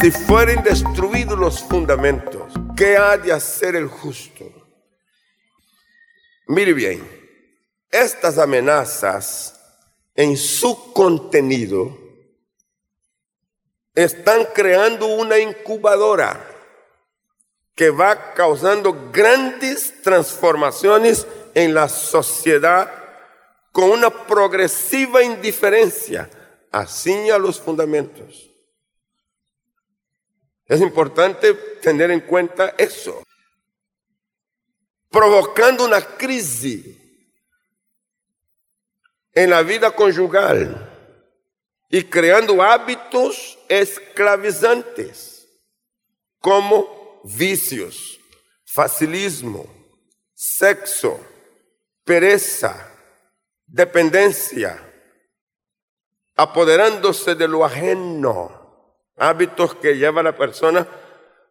si fueren destruidos los fundamentos, ¿qué ha de hacer el justo? Mire bien, estas amenazas en su contenido están creando una incubadora que va causando grandes transformaciones en la sociedad con una progresiva indiferencia hacia los fundamentos. Es importante tener en cuenta eso, provocando una crisis en la vida conyugal y creando hábitos esclavizantes como vicios, facilismo, sexo, pereza, dependencia, apoderándose de lo ajeno, hábitos que lleva a la persona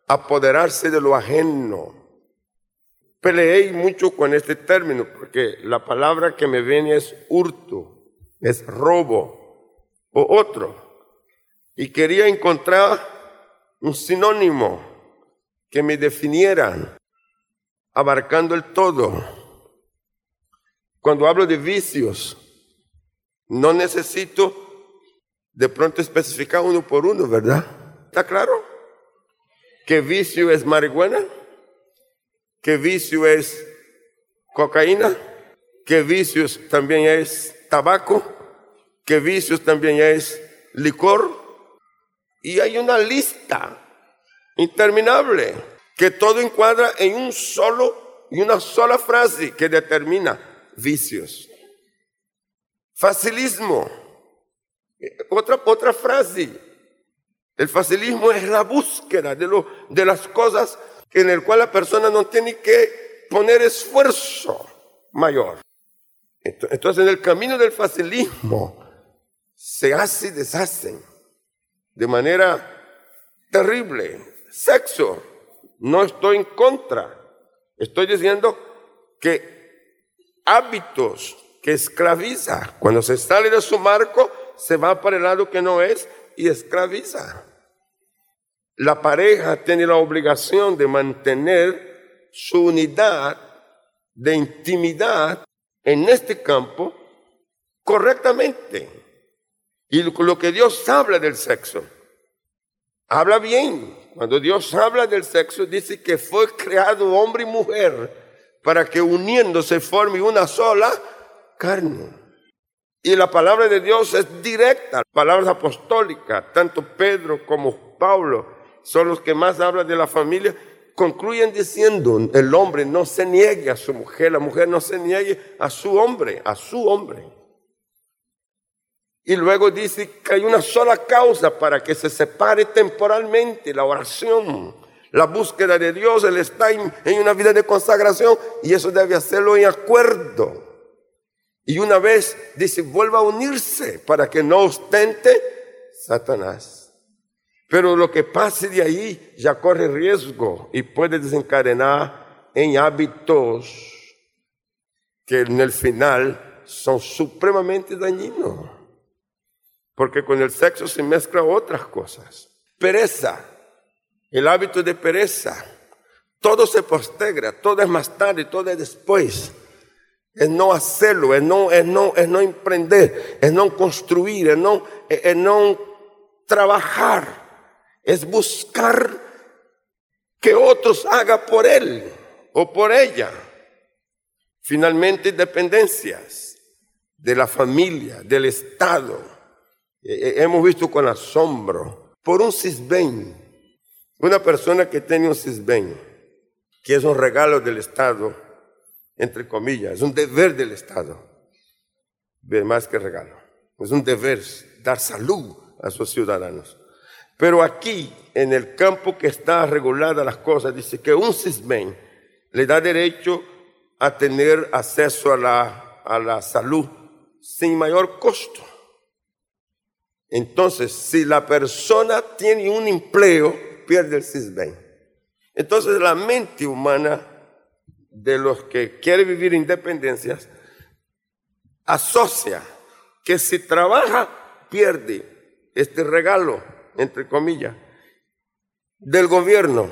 a apoderarse de lo ajeno. Peleé mucho con este término porque la palabra que me viene es hurto, es robo o otro. Y quería encontrar un sinónimo que me definiera, abarcando el todo. Cuando hablo de vicios, no necesito de pronto especificar uno por uno, ¿verdad? ¿Está claro? ¿Qué vicio es marihuana? ¿Qué vicio es cocaína? ¿Qué vicios también es tabaco? ¿Qué vicios también es licor? Y hay una lista interminable que todo encuadra en un solo y una sola frase que determina vicios. Facilismo otra, otra frase. El facilismo es la búsqueda de, lo, de las cosas en el cual la persona no tiene que poner esfuerzo mayor. Entonces, en el camino del facilismo se hace y deshacen de manera terrible. Sexo, no estoy en contra. Estoy diciendo que hábitos que esclaviza, cuando se sale de su marco, se va para el lado que no es y esclaviza. La pareja tiene la obligación de mantener su unidad de intimidad en este campo correctamente. Y lo que Dios habla del sexo, habla bien. Cuando Dios habla del sexo, dice que fue creado hombre y mujer para que uniéndose forme una sola carne. Y la palabra de Dios es directa, palabras apostólicas, tanto Pedro como Pablo son los que más hablan de la familia, concluyen diciendo, el hombre no se niegue a su mujer, la mujer no se niegue a su hombre, a su hombre. Y luego dice que hay una sola causa para que se separe temporalmente la oración, la búsqueda de Dios, el estar en una vida de consagración, y eso debe hacerlo en acuerdo y una vez dice, vuelva a unirse para que no ostente Satanás. Pero lo que pase de ahí ya corre riesgo y puede desencadenar en hábitos que en el final son supremamente dañinos. Porque con el sexo se mezclan otras cosas. Pereza, el hábito de pereza. Todo se postegra, todo es más tarde, todo es después es no hacerlo, es no, es no, es no emprender, es no construir, es no, es no trabajar, es buscar que otros hagan por él o por ella. Finalmente, dependencias de la familia, del Estado. Eh, eh, hemos visto con asombro por un CISBEN, una persona que tiene un CISBEN, que es un regalo del Estado entre comillas, es un deber del Estado, más que regalo, es un deber dar salud a sus ciudadanos. Pero aquí, en el campo que está regulada las cosas, dice que un CISBEN le da derecho a tener acceso a la, a la salud sin mayor costo. Entonces, si la persona tiene un empleo, pierde el CISBEN. Entonces, la mente humana de los que quieren vivir independencias asocia que si trabaja pierde este regalo, entre comillas, del gobierno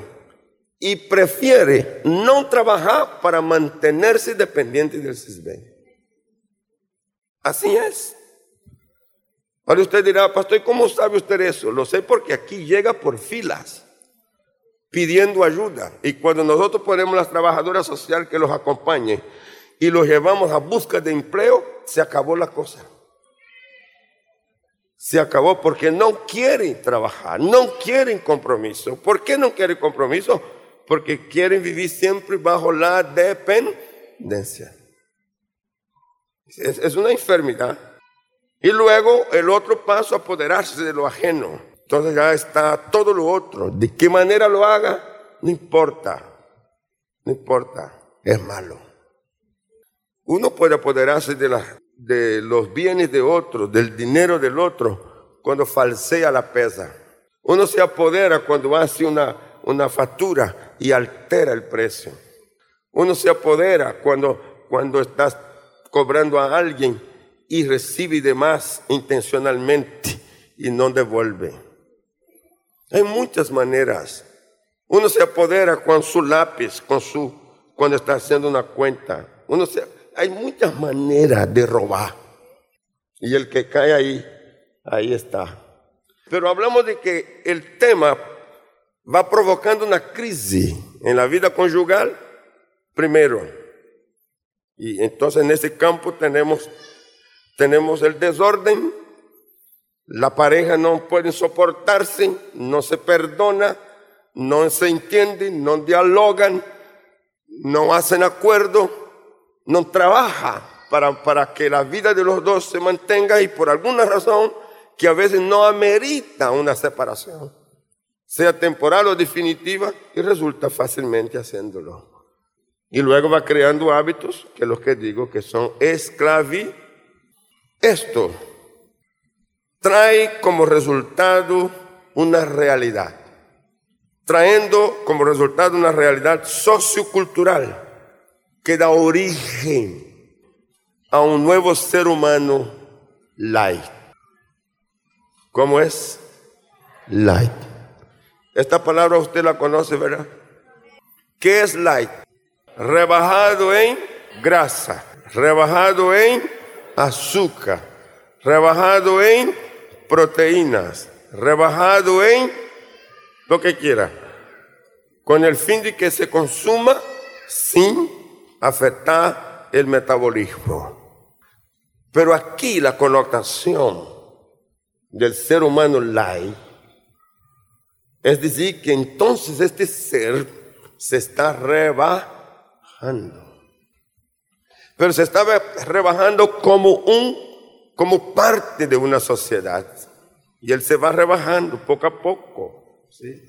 y prefiere no trabajar para mantenerse dependiente del CISBEN. Así es. Ahora usted dirá, pastor, ¿cómo sabe usted eso? Lo sé porque aquí llega por filas pidiendo ayuda. Y cuando nosotros ponemos las trabajadoras sociales que los acompañen y los llevamos a busca de empleo, se acabó la cosa. Se acabó porque no quieren trabajar, no quieren compromiso. ¿Por qué no quieren compromiso? Porque quieren vivir siempre bajo la dependencia. Es, una enfermedad. Y luego el otro paso, apoderarse de lo ajeno. Entonces ya está todo lo otro. ¿De qué manera lo haga? No importa. No importa. Es malo. Uno puede apoderarse de, los bienes de otro, del dinero del otro, cuando falsea la pesa. Uno se apodera cuando hace una, una factura y altera el precio. Uno se apodera cuando, cuando estás cobrando a alguien y recibe de más intencionalmente y no devuelve. Hay muchas maneras. Uno se apodera con su lápiz, con su, cuando está haciendo una cuenta. Uno se, hay muchas maneras de robar. Y el que cae ahí, ahí está. Pero hablamos de que el tema va provocando una crisis en la vida conyugal, primero. Y entonces en ese campo tenemos, tenemos el desorden, la pareja no puede soportarse, no se perdona, no se entienden, no dialogan, no hacen acuerdo, no trabaja para, para que la vida de los dos se mantenga y por alguna razón que a veces no amerita una separación, sea temporal o definitiva, y resulta fácilmente haciéndolo. Y luego va creando hábitos, que los que digo que son esclavi. Esto trae como resultado una realidad, trayendo como resultado una realidad sociocultural que da origen a un nuevo ser humano light. ¿Cómo es? Light. Esta palabra usted la conoce, ¿verdad? ¿Qué es light? Rebajado en grasa, rebajado en azúcar, rebajado en proteínas, rebajado en lo que quiera, con el fin de que se consuma sin afectar el metabolismo. Pero aquí la connotación del ser humano light es decir, que entonces este ser se está rebajando. Pero se está rebajando como un como parte de una sociedad. Y él se va rebajando poco a poco. ¿sí?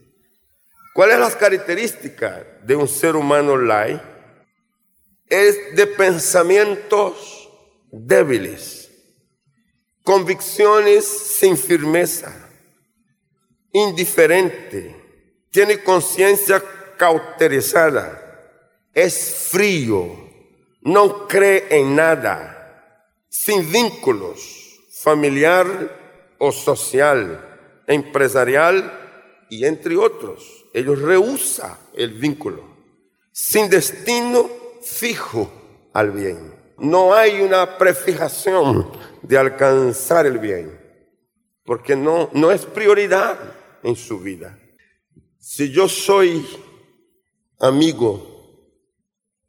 ¿Cuáles las características de un ser humano light? Es de pensamientos débiles, convicciones sin firmeza, indiferente, tiene conciencia cauterizada, es frío, no cree en nada sin vínculos familiar o social, empresarial y entre otros. Ellos rehusan el vínculo, sin destino fijo al bien. No hay una prefijación de alcanzar el bien, porque no, no es prioridad en su vida. Si yo soy amigo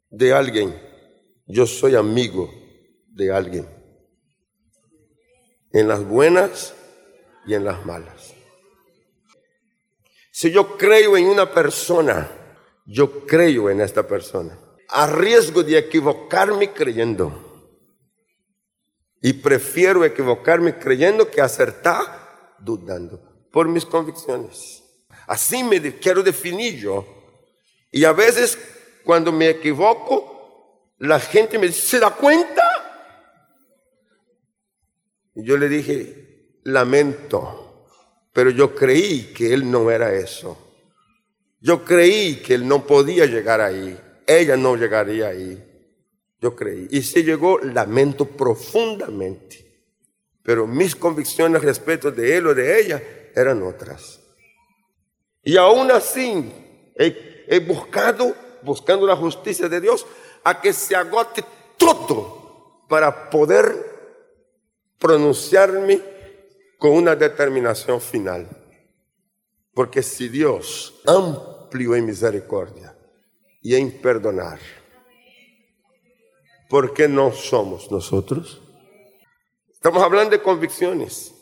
de alguien, yo soy amigo de alguien, en las buenas y en las malas. Si yo creo en una persona, yo creo en esta persona, a riesgo de equivocarme creyendo. Y prefiero equivocarme creyendo que acertar dudando por mis convicciones. Así me quiero definir yo. Y a veces cuando me equivoco, la gente me dice, ¿se da cuenta? Y yo le dije, lamento, pero yo creí que él no era eso. Yo creí que él no podía llegar ahí. Ella no llegaría ahí. Yo creí. Y si llegó, lamento profundamente. Pero mis convicciones respecto de él o de ella eran otras. Y aún así he, he buscado, buscando la justicia de Dios, a que se agote todo para poder pronunciarme con una determinación final. Porque si Dios, amplio en misericordia y en perdonar, ¿por qué no somos nosotros? Estamos hablando de convicciones.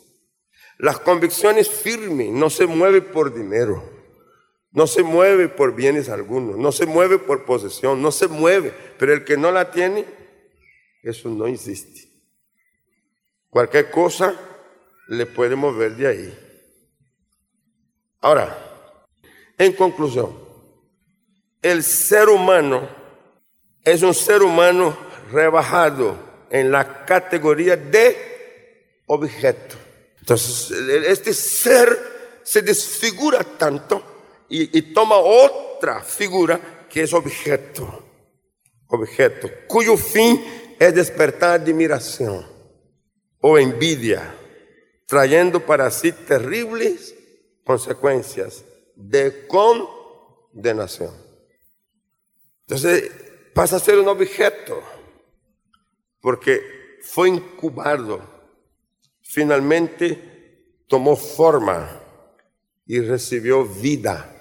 Las convicciones firmes no se mueven por dinero, no se mueve por bienes algunos, no se mueve por posesión, no se mueve, pero el que no la tiene, eso no existe. Cualquier cosa le puede mover de ahí. Ahora, en conclusión, el ser humano es un ser humano rebajado en la categoría de objeto. Entonces, este ser se desfigura tanto y, toma otra figura que es objeto. Objeto, cuyo fin es despertar admiración o envidia, trayendo para sí terribles consecuencias de condenación. Entonces pasa a ser un objeto, porque fue incubado, finalmente tomó forma y recibió vida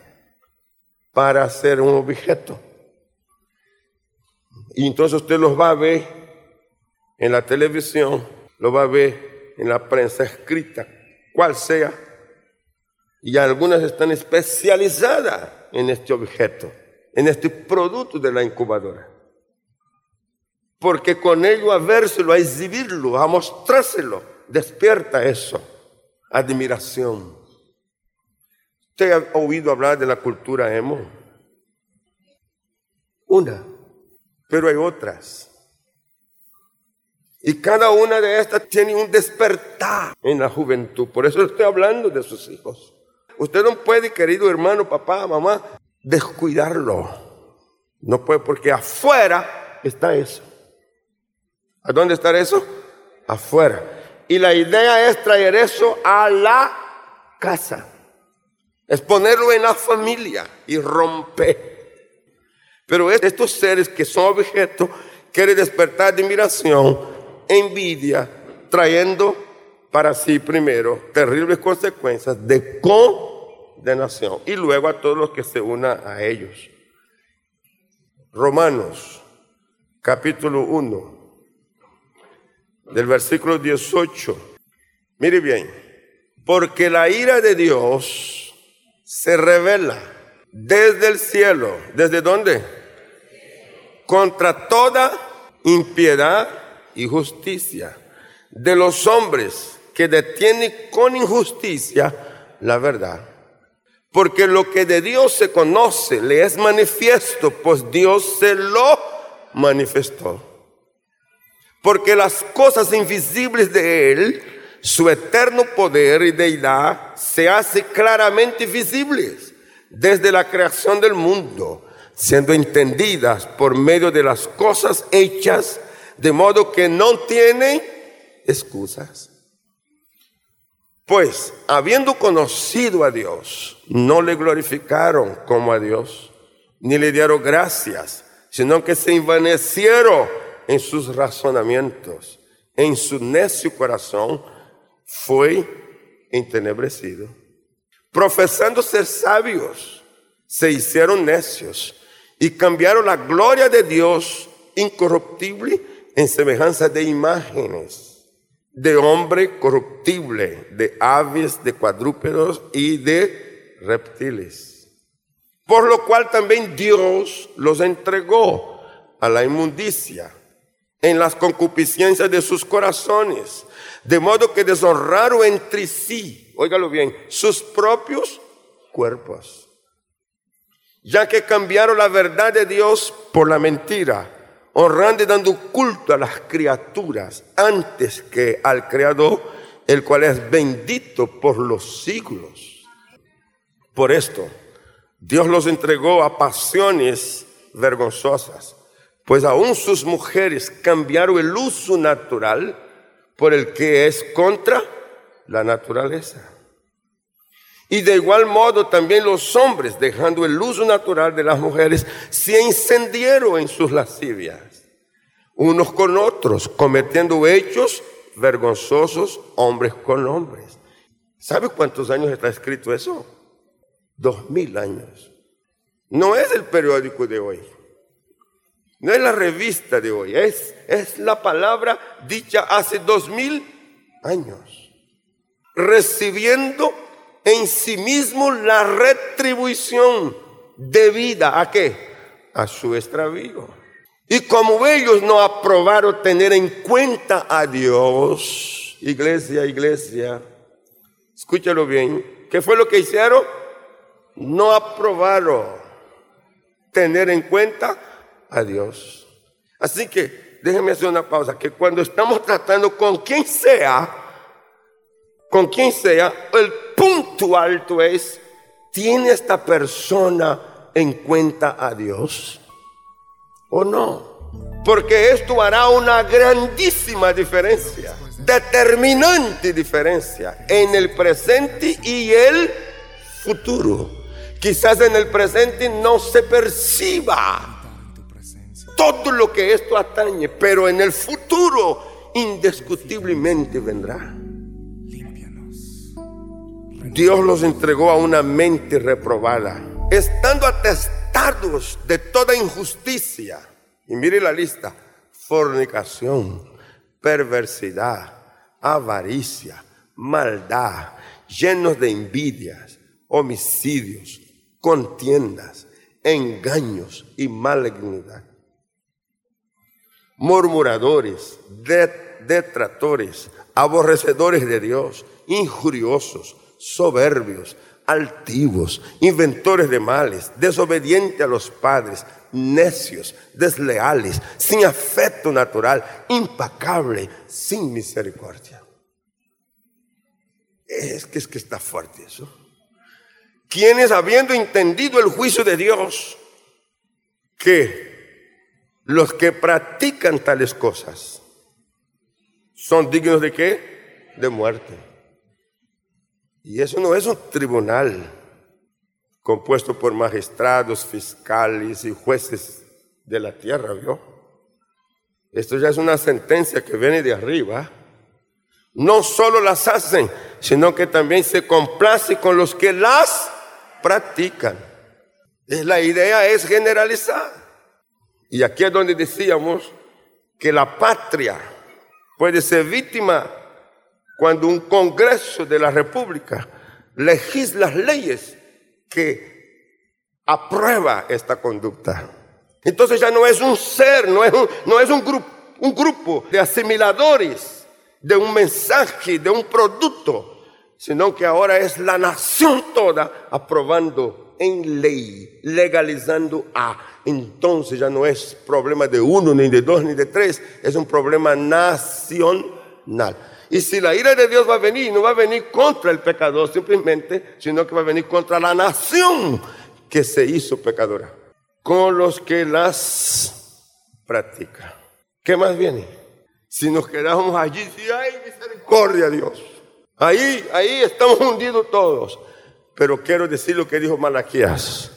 para ser un objeto. Y entonces usted los va a ver en la televisión, lo va a ver en la prensa escrita, cual sea y algunas están especializadas en este objeto, en este producto de la incubadora. Porque con ello a vérselo, a exhibirlo, a mostrárselo, despierta eso, admiración. ¿Usted ha oído hablar de la cultura emo? Una, pero hay otras. Y cada una de estas tiene un despertar en la juventud. Por eso estoy hablando de sus hijos. Usted no puede, querido hermano, papá, mamá, descuidarlo. No puede, porque afuera está eso. ¿A dónde está eso? Afuera. Y la idea es traer eso a la casa. Es ponerlo en la familia y romper. Pero estos seres que son objetos quieren despertar admiración, envidia, trayendo para sí primero terribles consecuencias de condenación y luego a todos los que se unan a ellos. Romanos capítulo 1 del versículo 18. Mire bien, porque la ira de Dios se revela desde el cielo. ¿Desde dónde? Contra toda impiedad y justicia de los hombres que detiene con injusticia la verdad. Porque lo que de Dios se conoce le es manifiesto, pues Dios se lo manifestó. Porque las cosas invisibles de Él, su eterno poder y deidad, se hace claramente visibles desde la creación del mundo, siendo entendidas por medio de las cosas hechas, de modo que no tienen excusas. Pues, habiendo conocido a Dios, no le glorificaron como a Dios, ni le dieron gracias, sino que se envanecieron en sus razonamientos. En su necio corazón fue entenebrecido. Profesando ser sabios, se hicieron necios y cambiaron la gloria de Dios incorruptible en semejanza de imágenes de hombre corruptible, de aves, de cuadrúpedos y de reptiles. Por lo cual también Dios los entregó a la inmundicia en las concupiscencias de sus corazones, de modo que deshonraron entre sí, óigalo bien, sus propios cuerpos, ya que cambiaron la verdad de Dios por la mentira honrando y dando culto a las criaturas antes que al Creador, el cual es bendito por los siglos. Por esto, Dios los entregó a pasiones vergonzosas, pues aún sus mujeres cambiaron el uso natural por el que es contra la naturaleza. Y de igual modo también los hombres, dejando el uso natural de las mujeres, se encendieron en sus lascivias, unos con otros, cometiendo hechos vergonzosos hombres con hombres. ¿Sabe cuántos años está escrito eso? Dos mil años. No es el periódico de hoy. No es la revista de hoy. Es, es la palabra dicha hace dos mil años. Recibiendo en sí mismo la retribución debida a qué? A su extravío. Y como ellos no aprobaron tener en cuenta a Dios, iglesia, iglesia, escúchalo bien, ¿qué fue lo que hicieron? No aprobaron tener en cuenta a Dios. Así que déjenme hacer una pausa, que cuando estamos tratando con quien sea, con quien sea, el punto alto es, ¿tiene esta persona en cuenta a Dios o no? Porque esto hará una grandísima diferencia, determinante diferencia en el presente y el futuro. Quizás en el presente no se perciba todo lo que esto atañe, pero en el futuro indiscutiblemente vendrá. Dios los entregó a una mente reprobada, estando atestados de toda injusticia. Y mire la lista, fornicación, perversidad, avaricia, maldad, llenos de envidias, homicidios, contiendas, engaños y malignidad. Murmuradores, detractores, aborrecedores de Dios, injuriosos, soberbios, altivos, inventores de males, desobedientes a los padres, necios, desleales, sin afecto natural, impacable, sin misericordia. Es que es que está fuerte eso. Quienes habiendo entendido el juicio de Dios, que los que practican tales cosas son dignos de qué? De muerte. Y eso no es un tribunal compuesto por magistrados, fiscales y jueces de la tierra, ¿vio? Esto ya es una sentencia que viene de arriba. No solo las hacen, sino que también se complace con los que las practican. La idea es generalizar. Y aquí es donde decíamos que la patria puede ser víctima cuando un Congreso de la República legisla leyes que aprueba esta conducta. Entonces ya no es un ser, no es un, no es un, grupo, un grupo de asimiladores de un mensaje, de un producto, sino que ahora es la nación toda aprobando en ley, legalizando a. Entonces ya no es problema de uno, ni de dos, ni de tres, es un problema nacional. Y si la ira de Dios va a venir, no va a venir contra el pecador simplemente, sino que va a venir contra la nación que se hizo pecadora, con los que las practica. ¿Qué más viene? Si nos quedamos allí, si hay misericordia Dios. Ahí, ahí estamos hundidos todos. Pero quiero decir lo que dijo Malaquías.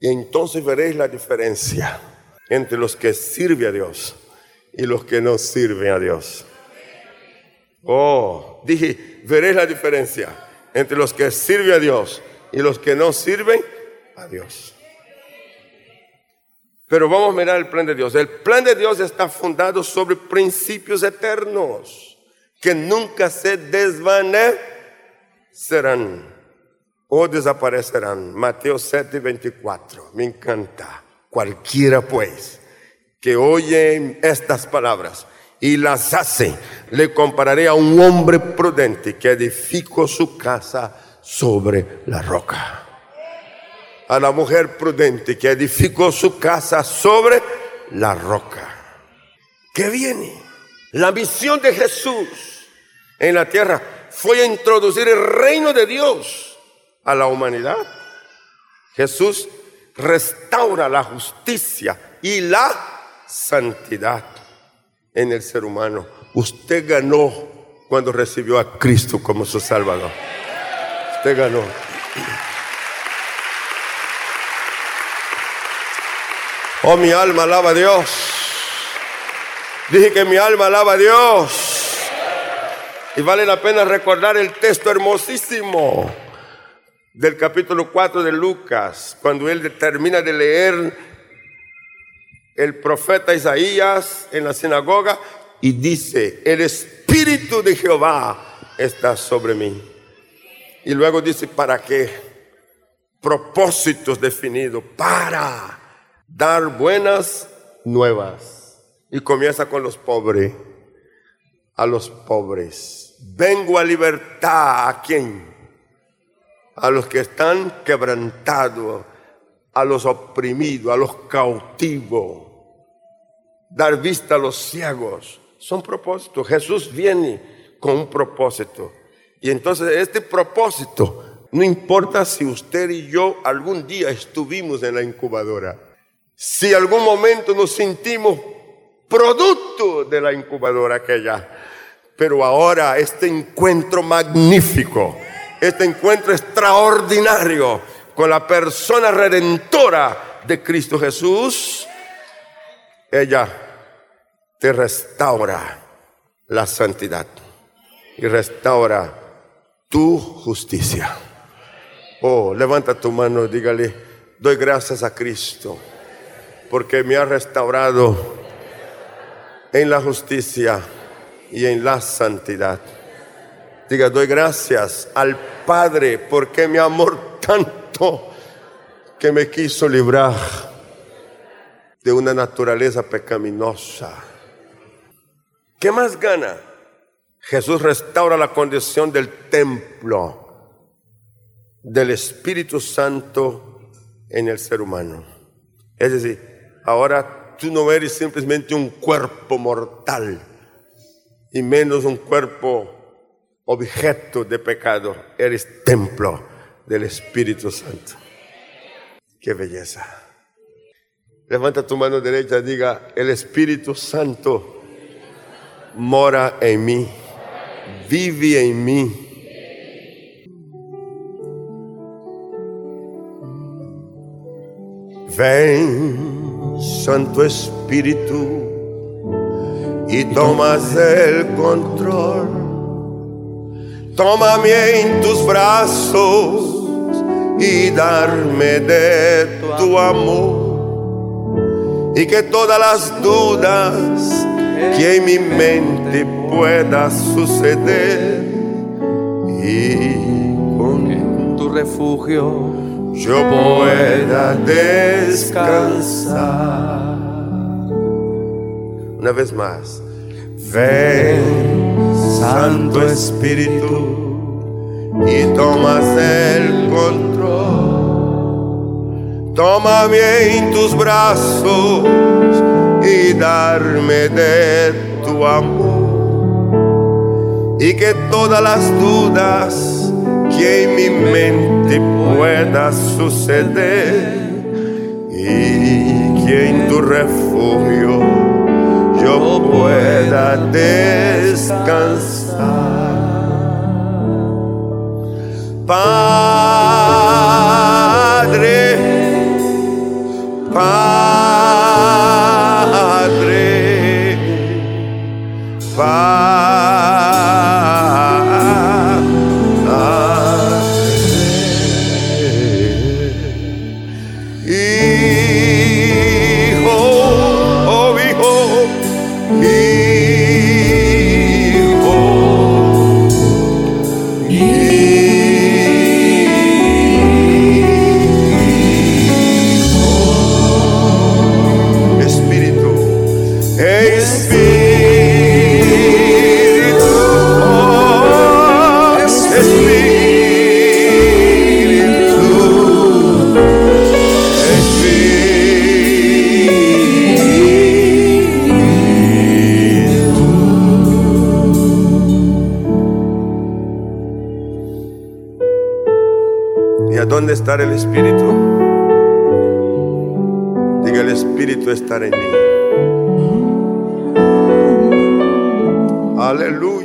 Y entonces veréis la diferencia entre los que sirven a Dios y los que no sirven a Dios. Oh, dije, veréis la diferencia entre los que sirven a Dios y los que no sirven a Dios. Pero vamos a mirar el plan de Dios. El plan de Dios está fundado sobre principios eternos que nunca se desvanecerán o desaparecerán. Mateo 7, 24. Me encanta. Cualquiera pues que oye estas palabras y las hace, le compararé a un hombre prudente que edificó su casa sobre la roca. A la mujer prudente que edificó su casa sobre la roca. ¿Qué viene? La misión de Jesús en la tierra fue introducir el reino de Dios a la humanidad. Jesús restaura la justicia y la santidad en el ser humano. Usted ganó cuando recibió a Cristo como su Salvador. Usted ganó. Oh, mi alma alaba a Dios. Dije que mi alma alaba a Dios. Y vale la pena recordar el texto hermosísimo del capítulo 4 de Lucas, cuando él termina de leer el profeta Isaías en la sinagoga y dice, el Espíritu de Jehová está sobre mí. Y luego dice, ¿para qué? Propósitos definidos, para dar buenas nuevas. Y comienza con los pobres, a los pobres. Vengo a libertad a quién? A los que están quebrantados, a los oprimidos, a los cautivos. Dar vista a los ciegos. Son propósitos. Jesús viene con un propósito. Y entonces este propósito, no importa si usted y yo algún día estuvimos en la incubadora si algún momento nos sentimos producto de la incubadora aquella. Pero ahora este encuentro magnífico, este encuentro extraordinario con la persona redentora de Cristo Jesús, ella te restaura la santidad y restaura tu justicia. Oh, levanta tu mano y dígale, doy gracias a Cristo porque me ha restaurado en la justicia y en la santidad. Diga, doy gracias al Padre porque me amor tanto que me quiso librar de una naturaleza pecaminosa. ¿Qué más gana? Jesús restaura la condición del templo del Espíritu Santo en el ser humano. Es decir, Ahora tú no eres simplemente un cuerpo mortal y menos un cuerpo objeto de pecado. Eres templo del Espíritu Santo. Qué belleza. Levanta tu mano derecha y diga, el Espíritu Santo mora en mí, vive en mí. Ven Santo Espíritu, y tomas el control. Tómame en tus y darme de tu amor. Y que todas las dudas que en mi mente pueda suceder y con tu refugio yo pueda descansar. Una vez más, ven, Santo Espíritu, y tomas el control. Tómame en tus brazos y darme de tu amor. Y que todas las dudas que en mi mente pueda suceder y que en tu refugio yo pueda descansar. Padre, estar el Espíritu? Diga el Espíritu estar en mí. Aleluya.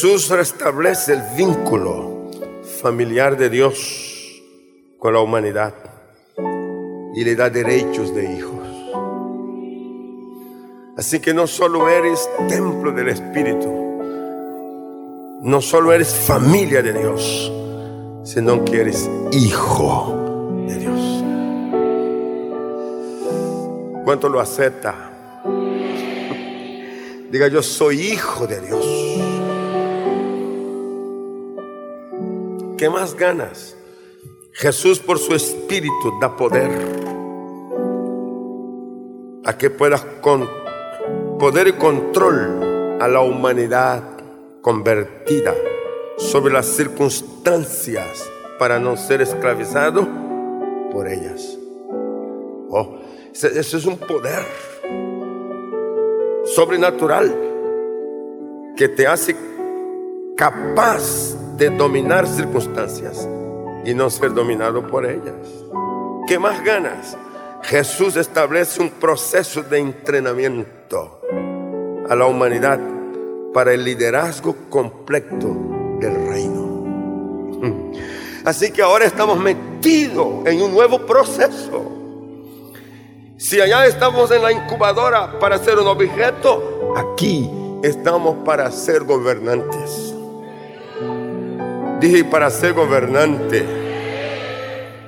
Jesús restablece el vínculo familiar de Dios con la humanidad y le da derechos de hijos. Así que no solo eres templo del Espíritu, no solo eres familia de Dios, sino que eres hijo de Dios. ¿Cuánto lo acepta? Diga yo soy hijo de Dios. ¿Qué más ganas? Jesús por su espíritu da poder a que puedas con poder y control a la humanidad convertida sobre las circunstancias para no ser esclavizado por ellas. Oh, eso es un poder sobrenatural que te hace capaz de dominar circunstancias y no ser dominado por ellas. ¿Qué más ganas? Jesús establece un proceso de entrenamiento a la humanidad para el liderazgo completo del reino. Así que ahora estamos metidos en un nuevo proceso. Si allá estamos en la incubadora para ser un objeto, aquí estamos para ser gobernantes. Dije, para ser gobernante.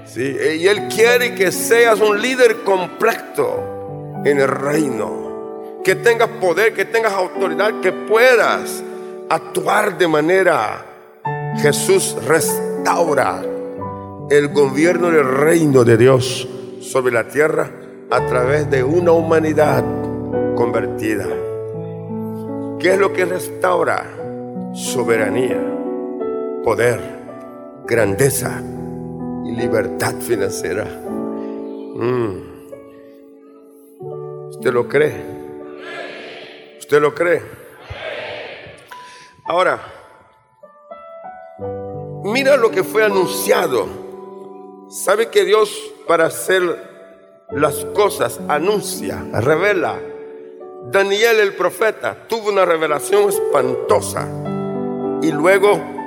¿Sí? Y Él quiere que seas un líder completo en el reino. Que tengas poder, que tengas autoridad, que puedas actuar de manera. Jesús restaura el gobierno del reino de Dios sobre la tierra a través de una humanidad convertida. ¿Qué es lo que restaura? Soberanía poder, grandeza y libertad financiera. Mm. ¿Usted lo cree? ¿Usted lo cree? Ahora, mira lo que fue anunciado. ¿Sabe que Dios para hacer las cosas anuncia, revela? Daniel el profeta tuvo una revelación espantosa y luego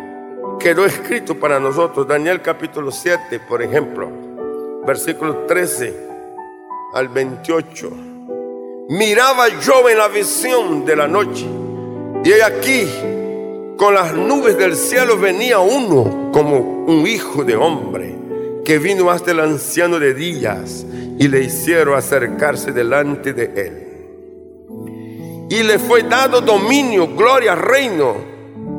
quedó escrito para nosotros. Daniel capítulo 7, por ejemplo, versículo 13 al 28. Miraba yo en la visión de la noche y aquí con las nubes del cielo venía uno como un hijo de hombre que vino hasta el anciano de días y le hicieron acercarse delante de él. Y le fue dado dominio, gloria, reino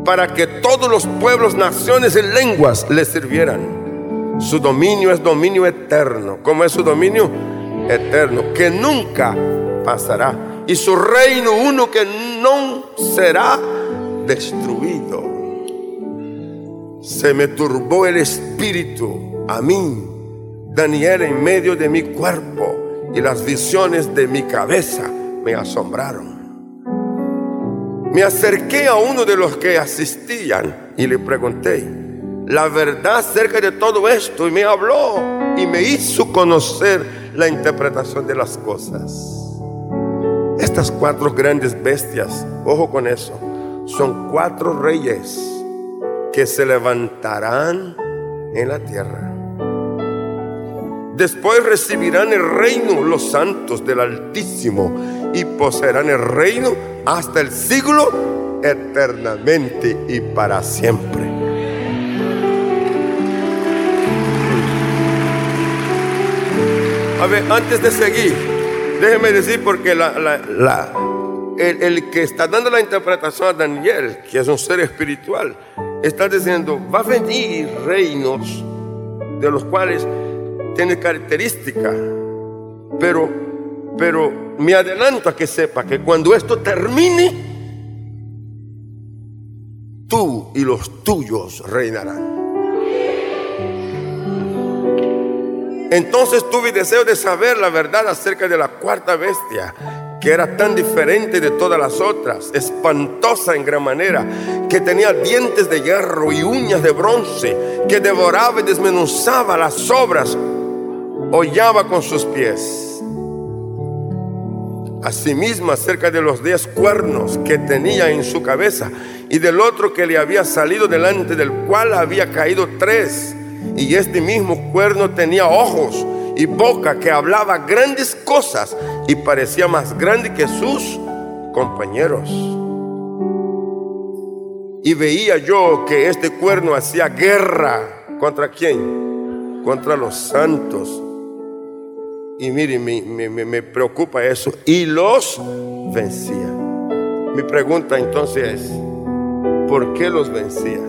para que todos los pueblos, naciones y lenguas le sirvieran. Su dominio es dominio eterno. ¿Cómo es su dominio? Eterno, que nunca pasará. Y su reino uno que no será destruido. Se me turbó el espíritu a mí, Daniel, en medio de mi cuerpo, y las visiones de mi cabeza me asombraron. Me acerqué a uno de los que asistían y le pregunté la verdad acerca de todo esto y me habló y me hizo conocer la interpretación de las cosas. Estas cuatro grandes bestias, ojo con eso, son cuatro reyes que se levantarán en la tierra. Después recibirán el reino los santos del Altísimo y poseerán el reino hasta el siglo eternamente y para siempre. A ver, antes de seguir, déjeme decir porque la, el, el, que está dando la interpretación a Daniel, que es un ser espiritual, está diciendo, va a venir reinos de los cuales tiene características, pero, pero me adelanto a que sepa que cuando esto termine, tú y los tuyos reinarán. Entonces tuve deseo de saber la verdad acerca de la cuarta bestia, que era tan diferente de todas las otras, espantosa en gran manera, que tenía dientes de hierro y uñas de bronce, que devoraba y desmenuzaba las obras hollaba con sus pies. Asimismo, acerca de los diez cuernos que tenía en su cabeza y del otro que le había salido delante, del cual había caído tres. Y este mismo cuerno tenía ojos y boca que hablaba grandes cosas y parecía más grande que sus compañeros. Y veía yo que este cuerno hacía guerra contra quién? Contra los santos y mire, me, preocupa eso. Y los vencía. Mi pregunta entonces es, ¿por qué los vencía?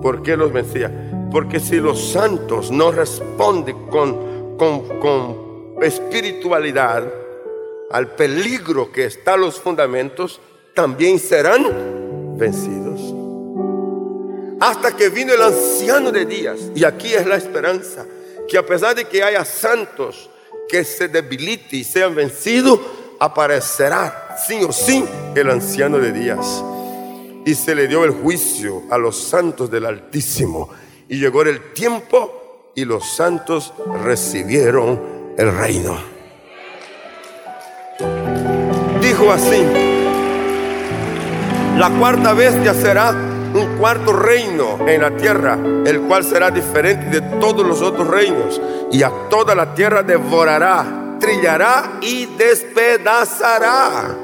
¿Por qué los vencía? Porque si los santos no responden con, con, con espiritualidad al peligro que está a los fundamentos, también serán vencidos. Hasta que vino el anciano de días, y aquí es la esperanza que a pesar de que haya santos que se debiliten y sean vencidos, aparecerá sí o sí el anciano de días. Y se le dio el juicio a los santos del Altísimo. Y llegó el tiempo y los santos recibieron el reino. Dijo así, la cuarta bestia será un cuarto reino en la tierra, el cual será diferente de todos los otros reinos, y a toda la tierra devorará, trillará y despedazará.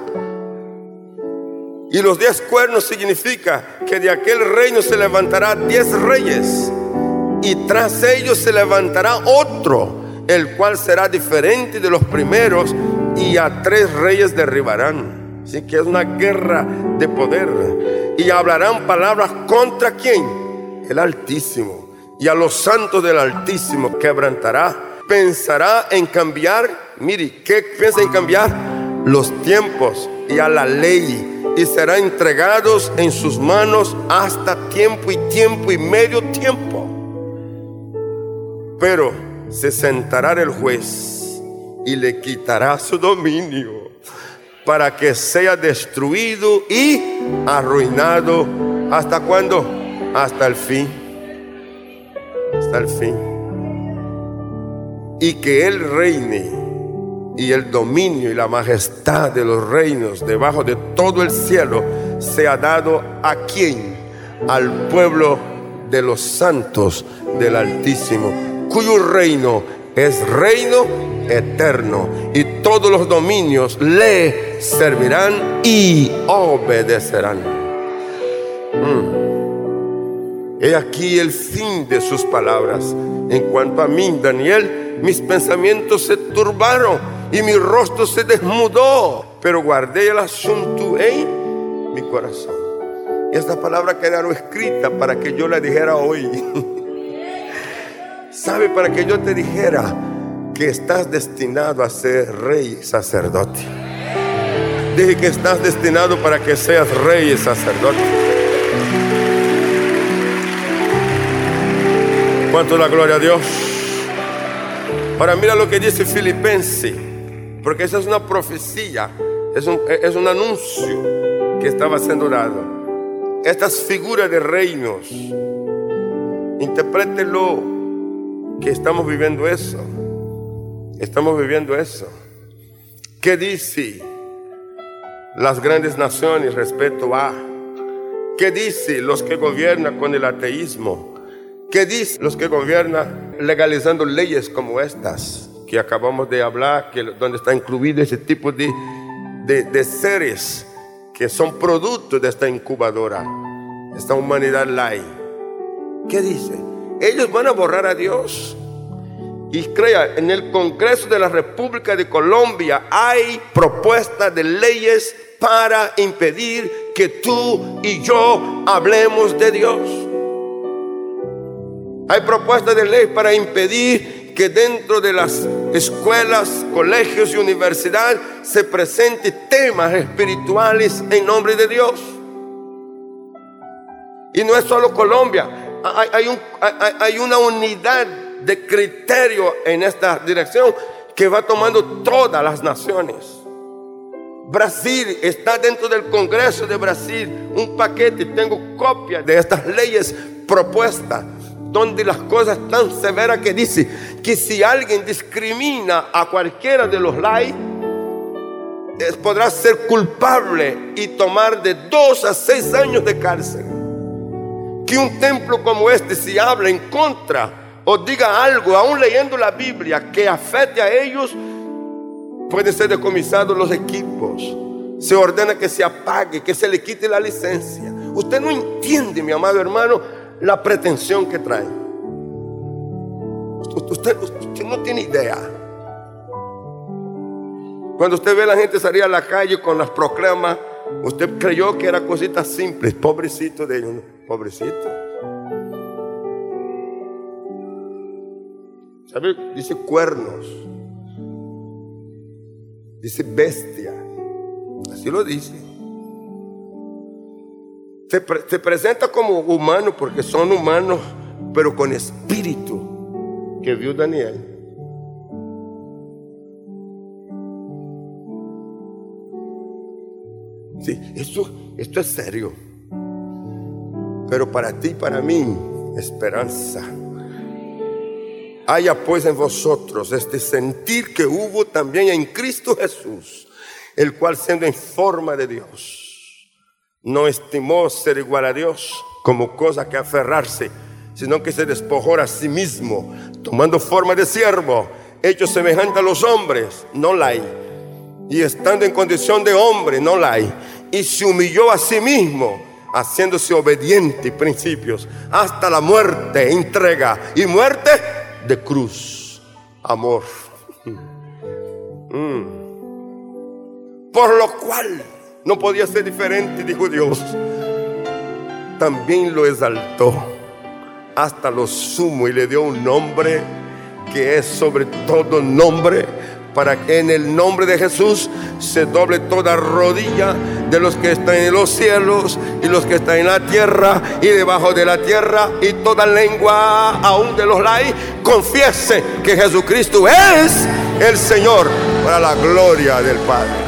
Y los diez cuernos significa que de aquel reino se levantará diez reyes, y tras ellos se levantará otro, el cual será diferente de los primeros, y a tres reyes derribarán. Así que es una guerra de poder y hablarán palabras contra quién? El Altísimo. Y a los santos del Altísimo quebrantará. Pensará en cambiar, mire, ¿qué piensa en cambiar? Los tiempos y a la ley. Y será entregados en sus manos hasta tiempo y tiempo y medio tiempo. Pero se sentará el juez y le quitará su dominio para que sea destruido y arruinado. ¿Hasta cuándo? Hasta el fin. Hasta el fin. Y que Él reine y el dominio y la majestad de los reinos debajo de todo el cielo sea dado a quien? Al pueblo de los santos del Altísimo, cuyo reino es reino eterno y todos los dominios le servirán y obedecerán. Mm. He aquí el fin de sus palabras. En cuanto a mí, Daniel, mis pensamientos se turbaron y mi rostro se desmudó, pero guardé el asunto en mi corazón. Y esta palabra quedaron escrita para que yo la dijera hoy. ¿Sabe? Para que yo te dijera que estás destinado a ser rey sacerdote. Dije que estás destinado para que seas rey y sacerdote. ¿Cuánto la gloria a Dios? Ahora mira lo que dice Filipenses, porque esa es una profecía, es un, es un anuncio que estaba siendo dado. Estas figuras de reinos, interprételo que estamos viviendo eso. Estamos viviendo eso. ¿Qué dice las grandes naciones respecto a? ¿Qué dice los que gobiernan con el ateísmo? ¿Qué dice los que gobiernan legalizando leyes como estas que acabamos de hablar, que, donde está incluido ese tipo de, de, de seres que son productos de esta incubadora, esta humanidad light. ¿Qué dice? Ellos van a borrar a Dios. Y crea, en el Congreso de la República de Colombia hay propuestas de leyes para impedir que tú y yo hablemos de Dios. Hay propuestas de ley para impedir que dentro de las escuelas, colegios y universidades se presenten temas espirituales en nombre de Dios. Y no es solo Colombia, hay, hay una unidad de criterio en esta dirección que va tomando todas las naciones. Brasil está dentro del Congreso de Brasil un paquete, tengo copias de estas leyes propuestas, donde las cosas tan severas que dice que si alguien discrimina a cualquiera de los laicos, podrá ser culpable y tomar de dos a seis años de cárcel. Que un templo como este, si habla en contra o diga algo, aún leyendo la Biblia, que afecte a ellos, Pueden ser decomisados los equipos. Se ordena que se apague, que se le quite la licencia. Usted no entiende, mi amado hermano, la pretensión que trae. Usted, no tiene idea. Cuando usted ve a la gente salir a la calle con las proclamas, usted creyó que era cositas simples. Pobrecito de ellos. Pobrecito. ¿Sabe? Dice cuernos. Dice bestia. Así lo dice. Se, presenta como humano porque son humanos, pero con espíritu que vio Daniel. Sí, esto, esto es serio. Pero para ti para mí, esperanza. Haya pues en vosotros este sentir que hubo también en Cristo Jesús, el cual siendo en forma de Dios, no estimó ser igual a Dios como cosa que aferrarse, sino que se despojó a sí mismo, tomando forma de siervo, hecho semejante a los hombres, no la hay, y estando en condición de hombre, no la hay, y se humilló a sí mismo, haciéndose obediente principios, hasta la muerte, entrega y muerte de cruz, amor. Mm. Por lo cual no podía ser diferente, dijo Dios. También lo exaltó hasta lo sumo y le dio un nombre que es sobre todo nombre para que en el nombre de Jesús se doble toda rodilla de los que están en los cielos y los que están en la tierra y debajo de la tierra y toda lengua, aún de los laicos, confiese que Jesucristo es el Señor para la gloria del Padre.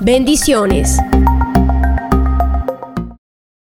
Bendiciones.